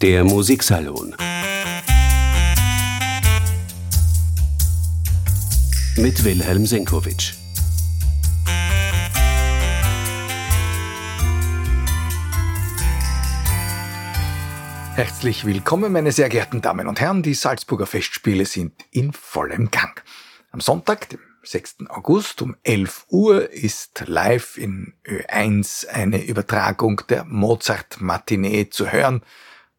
Der Musiksalon mit Wilhelm Senkowitsch. Herzlich willkommen, meine sehr geehrten Damen und Herren. Die Salzburger Festspiele sind in vollem Gang. Am Sonntag, dem 6. August um 11 Uhr ist live in Ö1 eine Übertragung der Mozart-Matinee zu hören.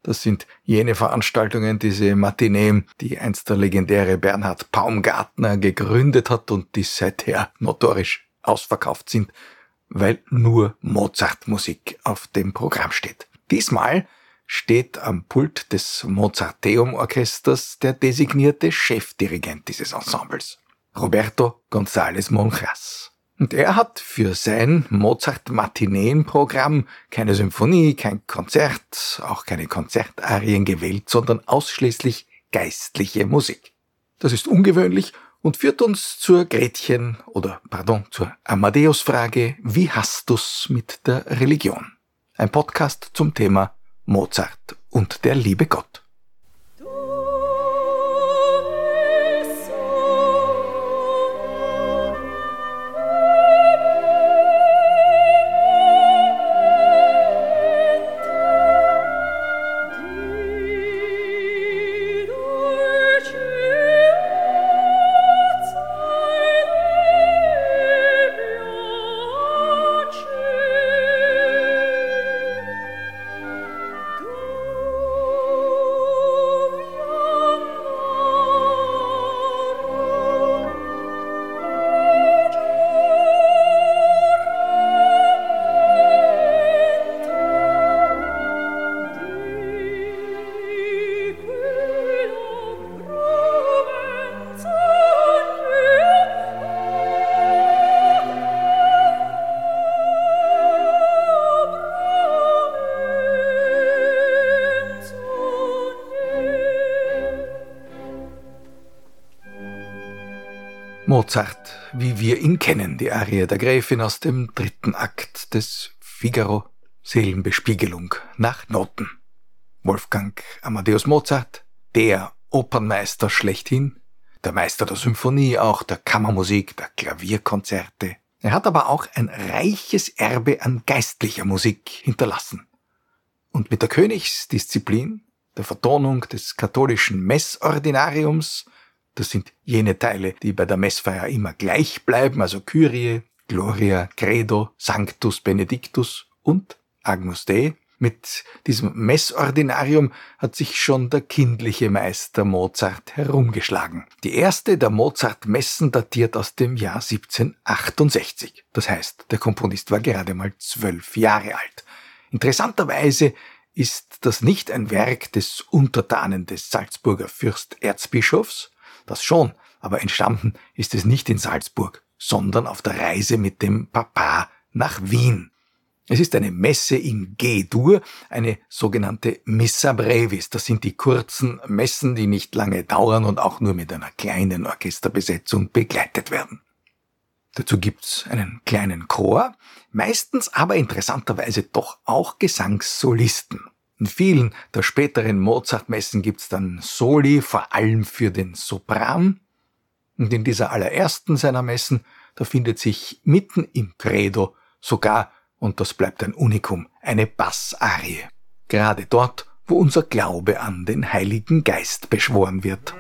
Das sind jene Veranstaltungen, diese Matinee, die einst der legendäre Bernhard Baumgartner gegründet hat und die seither notorisch ausverkauft sind, weil nur Mozart-Musik auf dem Programm steht. Diesmal steht am Pult des Mozarteum-Orchesters der designierte Chefdirigent dieses Ensembles. Roberto González Monjas. Und er hat für sein Mozart-Matineen-Programm keine Symphonie, kein Konzert, auch keine Konzertarien gewählt, sondern ausschließlich geistliche Musik. Das ist ungewöhnlich und führt uns zur Gretchen oder pardon, zur Amadeus-Frage, wie hast du's mit der Religion? Ein Podcast zum Thema Mozart und der liebe Gott. Mozart, wie wir ihn kennen, die Arie der Gräfin aus dem dritten Akt des Figaro, Seelenbespiegelung nach Noten. Wolfgang Amadeus Mozart, der Opernmeister schlechthin, der Meister der Symphonie, auch der Kammermusik, der Klavierkonzerte. Er hat aber auch ein reiches Erbe an geistlicher Musik hinterlassen. Und mit der Königsdisziplin, der Vertonung des katholischen Messordinariums das sind jene Teile, die bei der Messfeier immer gleich bleiben, also Kyrie, Gloria, Credo, Sanctus Benedictus und Agnus Dei. Mit diesem Messordinarium hat sich schon der kindliche Meister Mozart herumgeschlagen. Die erste der Mozart-Messen datiert aus dem Jahr 1768. Das heißt, der Komponist war gerade mal zwölf Jahre alt. Interessanterweise ist das nicht ein Werk des Untertanen des Salzburger Fürsterzbischofs, das schon, aber entstanden ist es nicht in Salzburg, sondern auf der Reise mit dem Papa nach Wien. Es ist eine Messe in G-Dur, eine sogenannte Missa Brevis. Das sind die kurzen Messen, die nicht lange dauern und auch nur mit einer kleinen Orchesterbesetzung begleitet werden. Dazu gibt's einen kleinen Chor, meistens aber interessanterweise doch auch Gesangssolisten. In vielen der späteren Mozart-Messen gibt's dann Soli, vor allem für den Sopran. Und in dieser allerersten seiner Messen, da findet sich mitten im Credo sogar, und das bleibt ein Unikum, eine Bassarie. Gerade dort, wo unser Glaube an den Heiligen Geist beschworen wird.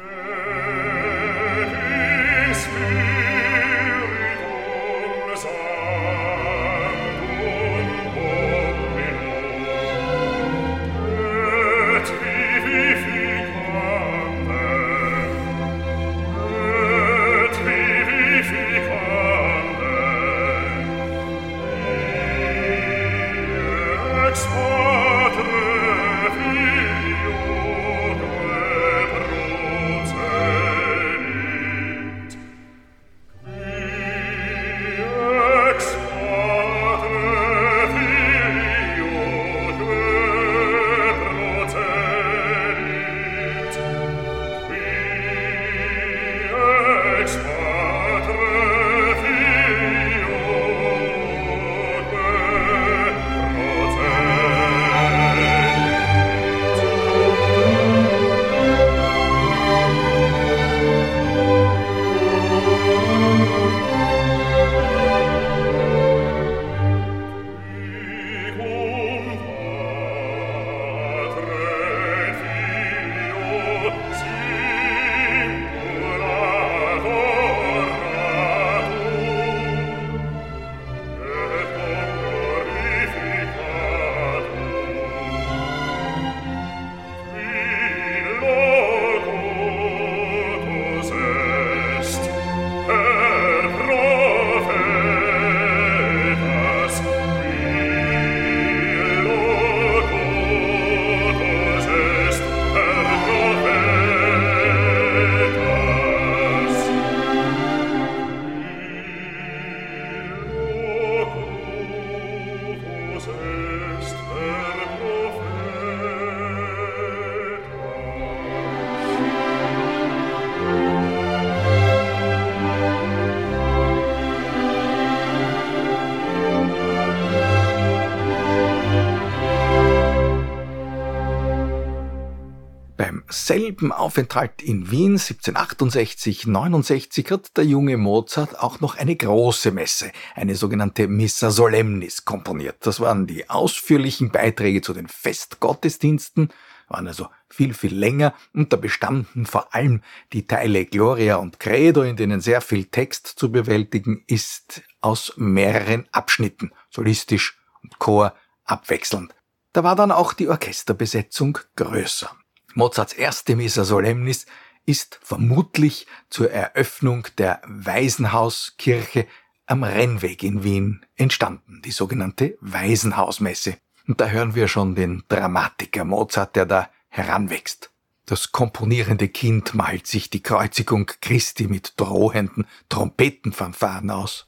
Selben Aufenthalt in Wien 1768-69 hat der junge Mozart auch noch eine große Messe, eine sogenannte Missa Solemnis, komponiert. Das waren die ausführlichen Beiträge zu den Festgottesdiensten, waren also viel, viel länger und da bestanden vor allem die Teile Gloria und Credo, in denen sehr viel Text zu bewältigen ist, aus mehreren Abschnitten, solistisch und Chor abwechselnd. Da war dann auch die Orchesterbesetzung größer. Mozarts erste Missa Solemnis ist vermutlich zur Eröffnung der Waisenhauskirche am Rennweg in Wien entstanden, die sogenannte Waisenhausmesse. Und da hören wir schon den Dramatiker Mozart, der da heranwächst. Das komponierende Kind malt sich die Kreuzigung Christi mit drohenden Trompetenfanfaren aus.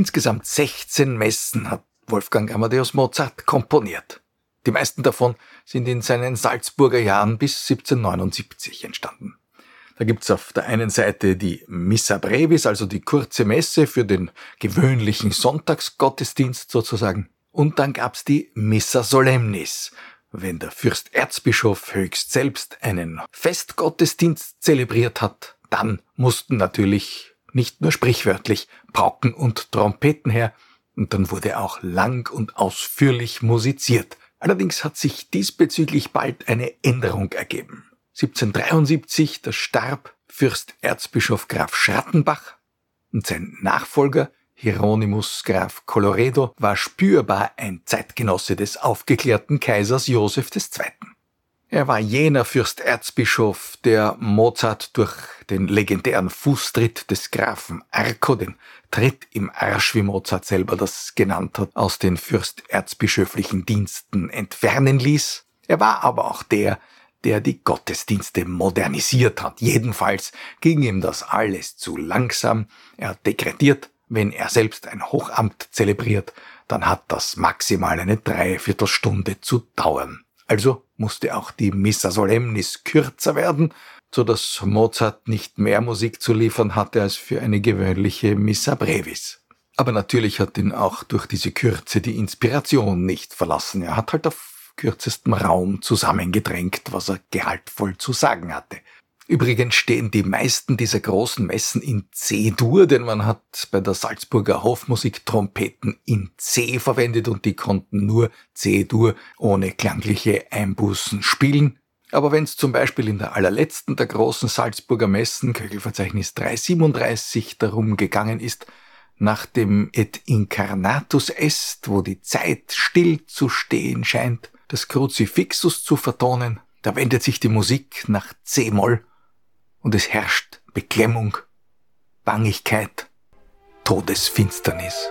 Insgesamt 16 Messen hat Wolfgang Amadeus Mozart komponiert. Die meisten davon sind in seinen Salzburger Jahren bis 1779 entstanden. Da gibt's auf der einen Seite die Missa Brevis, also die kurze Messe für den gewöhnlichen Sonntagsgottesdienst sozusagen. Und dann gab's die Missa Solemnis, wenn der Fürsterzbischof höchst selbst einen Festgottesdienst zelebriert hat, dann mussten natürlich nicht nur sprichwörtlich, Pauken und Trompeten her, und dann wurde auch lang und ausführlich musiziert. Allerdings hat sich diesbezüglich bald eine Änderung ergeben. 1773, da starb Fürst Erzbischof Graf Schrattenbach und sein Nachfolger Hieronymus Graf Colloredo war spürbar ein Zeitgenosse des aufgeklärten Kaisers Joseph II. Er war jener Fürsterzbischof, der Mozart durch den legendären Fußtritt des Grafen Arco, den Tritt im Arsch, wie Mozart selber das genannt hat, aus den fürsterzbischöflichen Diensten entfernen ließ. Er war aber auch der, der die Gottesdienste modernisiert hat. Jedenfalls ging ihm das alles zu langsam. Er dekretiert, wenn er selbst ein Hochamt zelebriert, dann hat das maximal eine Dreiviertelstunde zu dauern. Also musste auch die Missa Solemnis kürzer werden, so dass Mozart nicht mehr Musik zu liefern hatte als für eine gewöhnliche Missa Brevis. Aber natürlich hat ihn auch durch diese Kürze die Inspiration nicht verlassen. Er hat halt auf kürzestem Raum zusammengedrängt, was er gehaltvoll zu sagen hatte. Übrigens stehen die meisten dieser großen Messen in C-Dur, denn man hat bei der Salzburger Hofmusik Trompeten in C verwendet und die konnten nur C-Dur ohne klangliche Einbußen spielen. Aber wenn es zum Beispiel in der allerletzten der großen Salzburger Messen, Köchelverzeichnis 337, darum gegangen ist, nach dem Et Incarnatus Est, wo die Zeit still zu stehen scheint, das Kruzifixus zu vertonen, da wendet sich die Musik nach C-Moll und es herrscht Beklemmung, Bangigkeit, Todesfinsternis.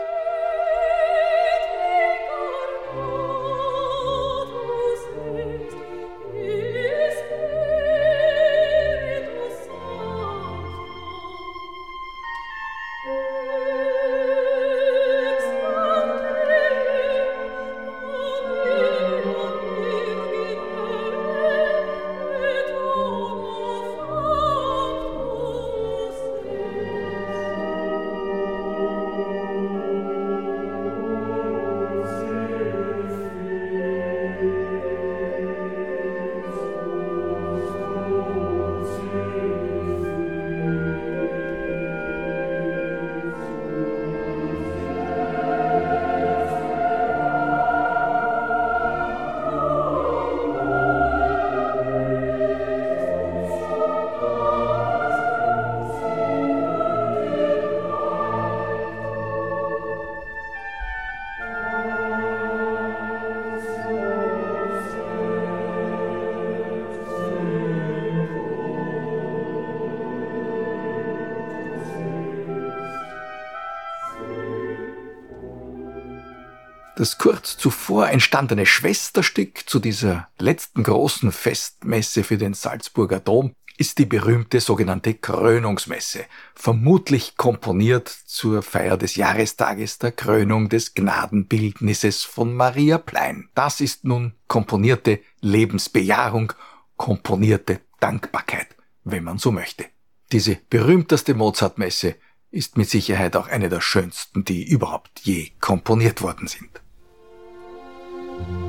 Das kurz zuvor entstandene Schwesterstück zu dieser letzten großen Festmesse für den Salzburger Dom ist die berühmte sogenannte Krönungsmesse, vermutlich komponiert zur Feier des Jahrestages der Krönung des Gnadenbildnisses von Maria Plein. Das ist nun komponierte Lebensbejahung, komponierte Dankbarkeit, wenn man so möchte. Diese berühmteste Mozartmesse ist mit Sicherheit auch eine der schönsten, die überhaupt je komponiert worden sind. thank you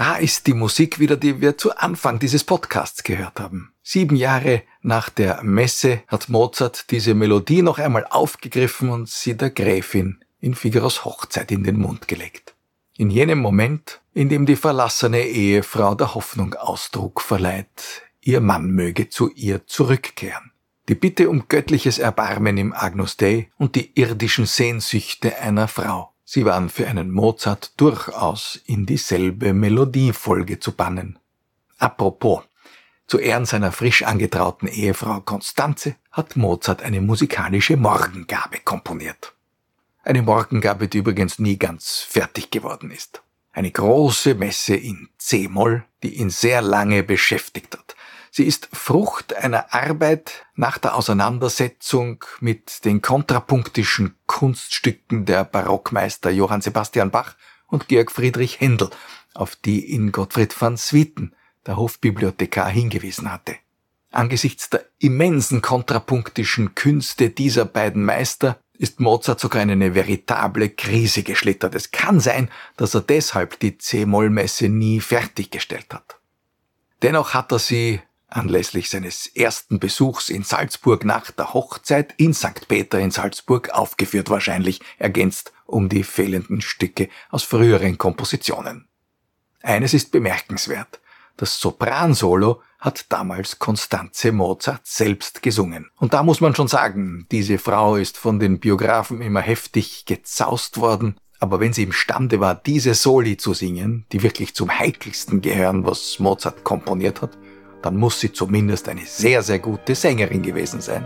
Da ist die Musik wieder, die wir zu Anfang dieses Podcasts gehört haben. Sieben Jahre nach der Messe hat Mozart diese Melodie noch einmal aufgegriffen und sie der Gräfin in Figaros Hochzeit in den Mund gelegt. In jenem Moment, in dem die verlassene Ehefrau der Hoffnung Ausdruck verleiht, ihr Mann möge zu ihr zurückkehren. Die Bitte um göttliches Erbarmen im Agnus Dei und die irdischen Sehnsüchte einer Frau. Sie waren für einen Mozart durchaus in dieselbe Melodiefolge zu bannen. Apropos, zu Ehren seiner frisch angetrauten Ehefrau Constanze hat Mozart eine musikalische Morgengabe komponiert. Eine Morgengabe, die übrigens nie ganz fertig geworden ist. Eine große Messe in C-Moll, die ihn sehr lange beschäftigt. Sie ist Frucht einer Arbeit nach der Auseinandersetzung mit den kontrapunktischen Kunststücken der Barockmeister Johann Sebastian Bach und Georg Friedrich Händel, auf die ihn Gottfried van Swieten, der Hofbibliothekar, hingewiesen hatte. Angesichts der immensen kontrapunktischen Künste dieser beiden Meister ist Mozart sogar in eine veritable Krise geschlittert. Es kann sein, dass er deshalb die C-Moll-Messe nie fertiggestellt hat. Dennoch hat er sie anlässlich seines ersten Besuchs in Salzburg nach der Hochzeit in St. Peter in Salzburg aufgeführt wahrscheinlich, ergänzt um die fehlenden Stücke aus früheren Kompositionen. Eines ist bemerkenswert. Das Sopransolo hat damals Constanze Mozart selbst gesungen. Und da muss man schon sagen, diese Frau ist von den Biografen immer heftig gezaust worden, aber wenn sie imstande war, diese Soli zu singen, die wirklich zum heikelsten gehören, was Mozart komponiert hat, dann muss sie zumindest eine sehr, sehr gute Sängerin gewesen sein.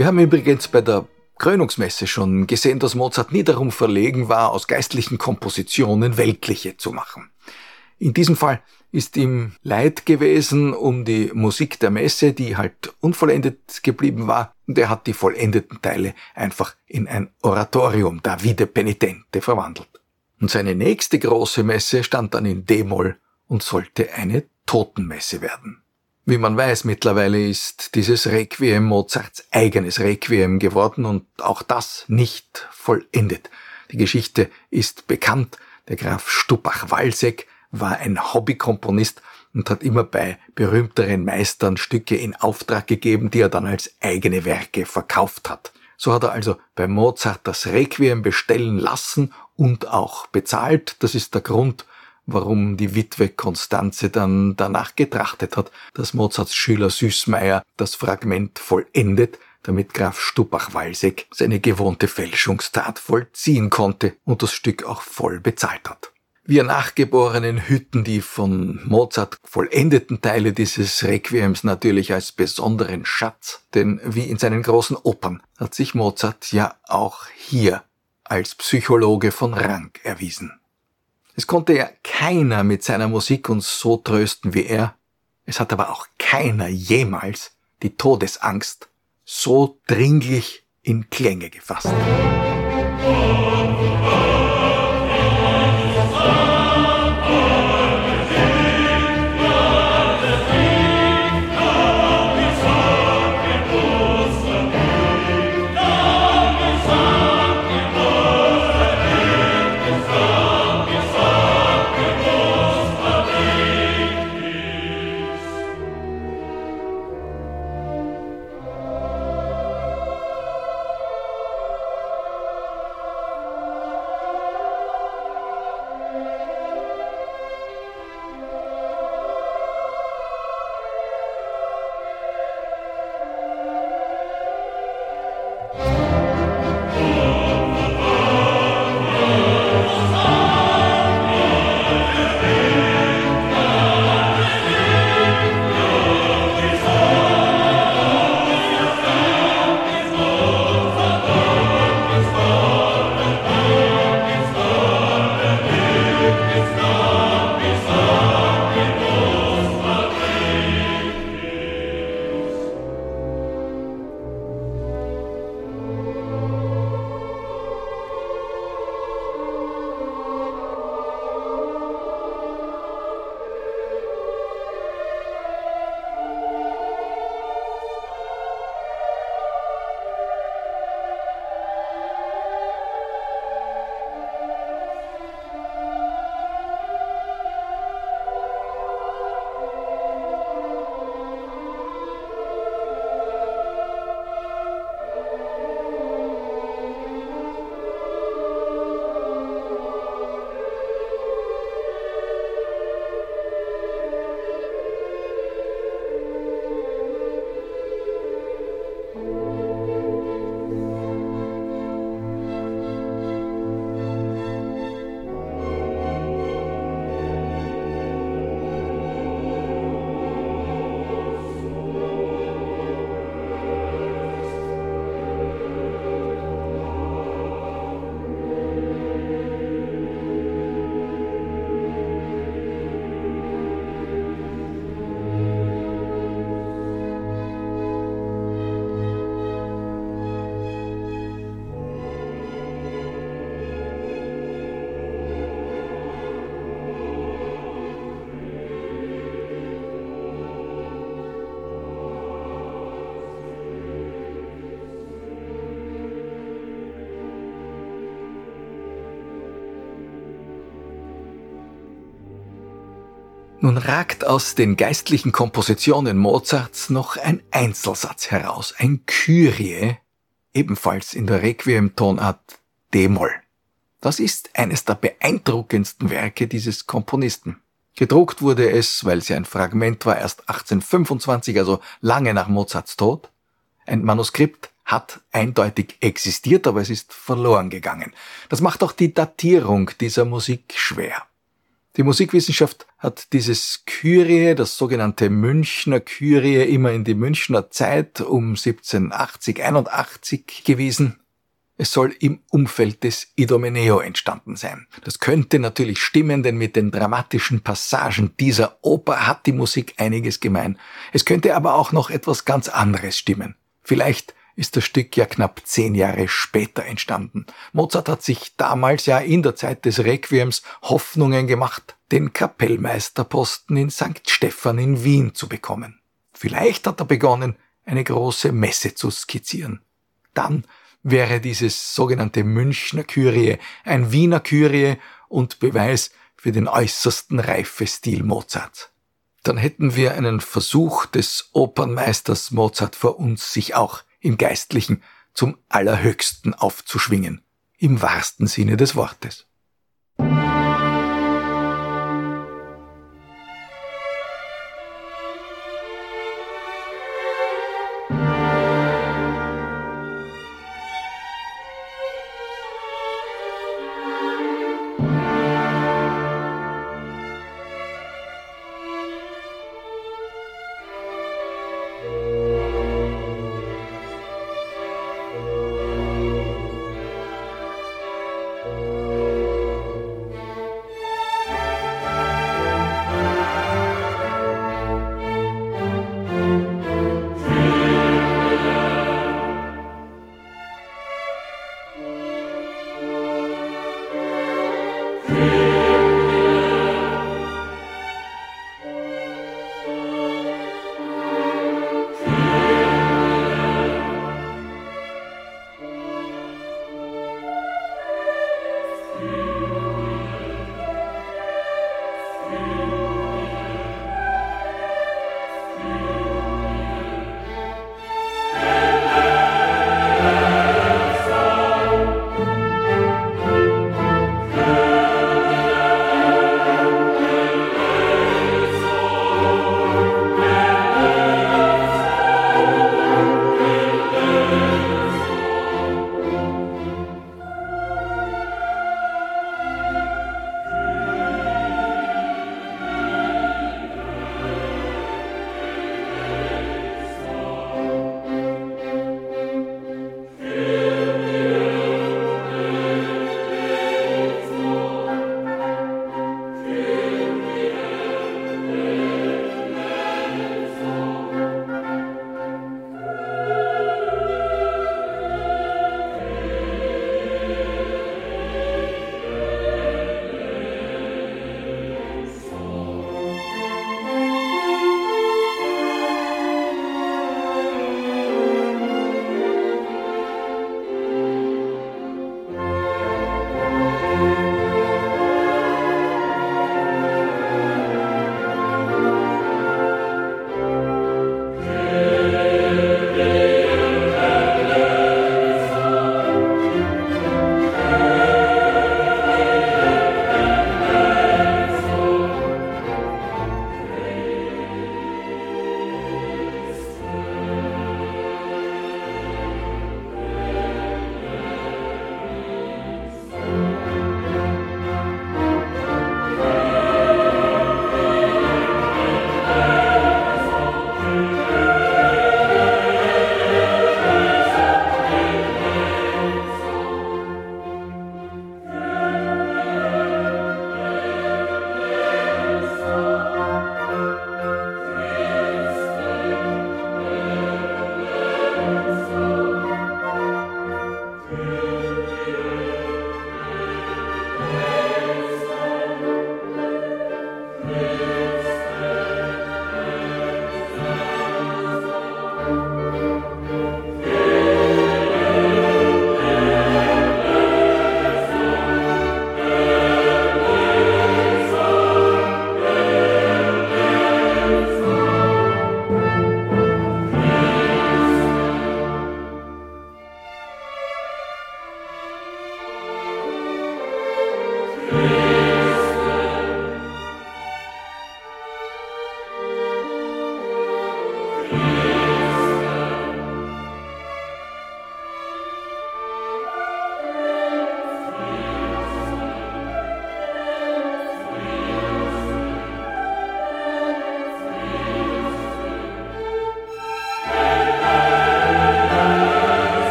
Wir haben übrigens bei der Krönungsmesse schon gesehen, dass Mozart nie darum verlegen war, aus geistlichen Kompositionen weltliche zu machen. In diesem Fall ist ihm leid gewesen um die Musik der Messe, die halt unvollendet geblieben war, und er hat die vollendeten Teile einfach in ein Oratorium Davide Penitente verwandelt. Und seine nächste große Messe stand dann in D-Moll und sollte eine Totenmesse werden. Wie man weiß, mittlerweile ist dieses Requiem Mozarts eigenes Requiem geworden und auch das nicht vollendet. Die Geschichte ist bekannt. Der Graf Stubach-Walseck war ein Hobbykomponist und hat immer bei berühmteren Meistern Stücke in Auftrag gegeben, die er dann als eigene Werke verkauft hat. So hat er also bei Mozart das Requiem bestellen lassen und auch bezahlt. Das ist der Grund, warum die Witwe Konstanze dann danach getrachtet hat, dass Mozarts Schüler Süßmeier das Fragment vollendet, damit Graf Stubach-Walseck seine gewohnte Fälschungstat vollziehen konnte und das Stück auch voll bezahlt hat. Wir Nachgeborenen hüten die von Mozart vollendeten Teile dieses Requiems natürlich als besonderen Schatz, denn wie in seinen großen Opern hat sich Mozart ja auch hier als Psychologe von Rang erwiesen. Es konnte ja keiner mit seiner Musik uns so trösten wie er, es hat aber auch keiner jemals die Todesangst so dringlich in Klänge gefasst. Nun ragt aus den geistlichen Kompositionen Mozarts noch ein Einzelsatz heraus, ein Kyrie, ebenfalls in der Requiem-Tonart D-Moll. Das ist eines der beeindruckendsten Werke dieses Komponisten. Gedruckt wurde es, weil sie ein Fragment war, erst 1825, also lange nach Mozarts Tod. Ein Manuskript hat eindeutig existiert, aber es ist verloren gegangen. Das macht auch die Datierung dieser Musik schwer. Die Musikwissenschaft hat dieses Kyrie, das sogenannte Münchner Kyrie, immer in die Münchner Zeit um 1780, 81 gewiesen. Es soll im Umfeld des Idomeneo entstanden sein. Das könnte natürlich stimmen, denn mit den dramatischen Passagen dieser Oper hat die Musik einiges gemein. Es könnte aber auch noch etwas ganz anderes stimmen. Vielleicht ist das Stück ja knapp zehn Jahre später entstanden. Mozart hat sich damals ja in der Zeit des Requiems Hoffnungen gemacht, den Kapellmeisterposten in St. Stephan in Wien zu bekommen. Vielleicht hat er begonnen, eine große Messe zu skizzieren. Dann wäre dieses sogenannte Münchner Kyrie ein Wiener Kyrie und Beweis für den äußersten Reifestil Mozart. Dann hätten wir einen Versuch des Opernmeisters Mozart vor uns, sich auch im Geistlichen zum Allerhöchsten aufzuschwingen, im wahrsten Sinne des Wortes.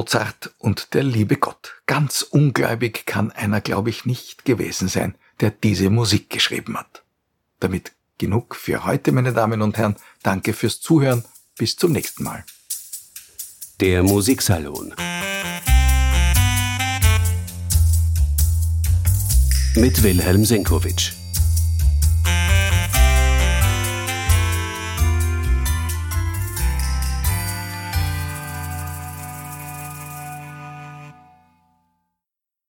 Mozart und der liebe Gott. Ganz ungläubig kann einer, glaube ich, nicht gewesen sein, der diese Musik geschrieben hat. Damit genug für heute, meine Damen und Herren. Danke fürs Zuhören. Bis zum nächsten Mal. Der Musiksalon. Mit Wilhelm Senkowitsch.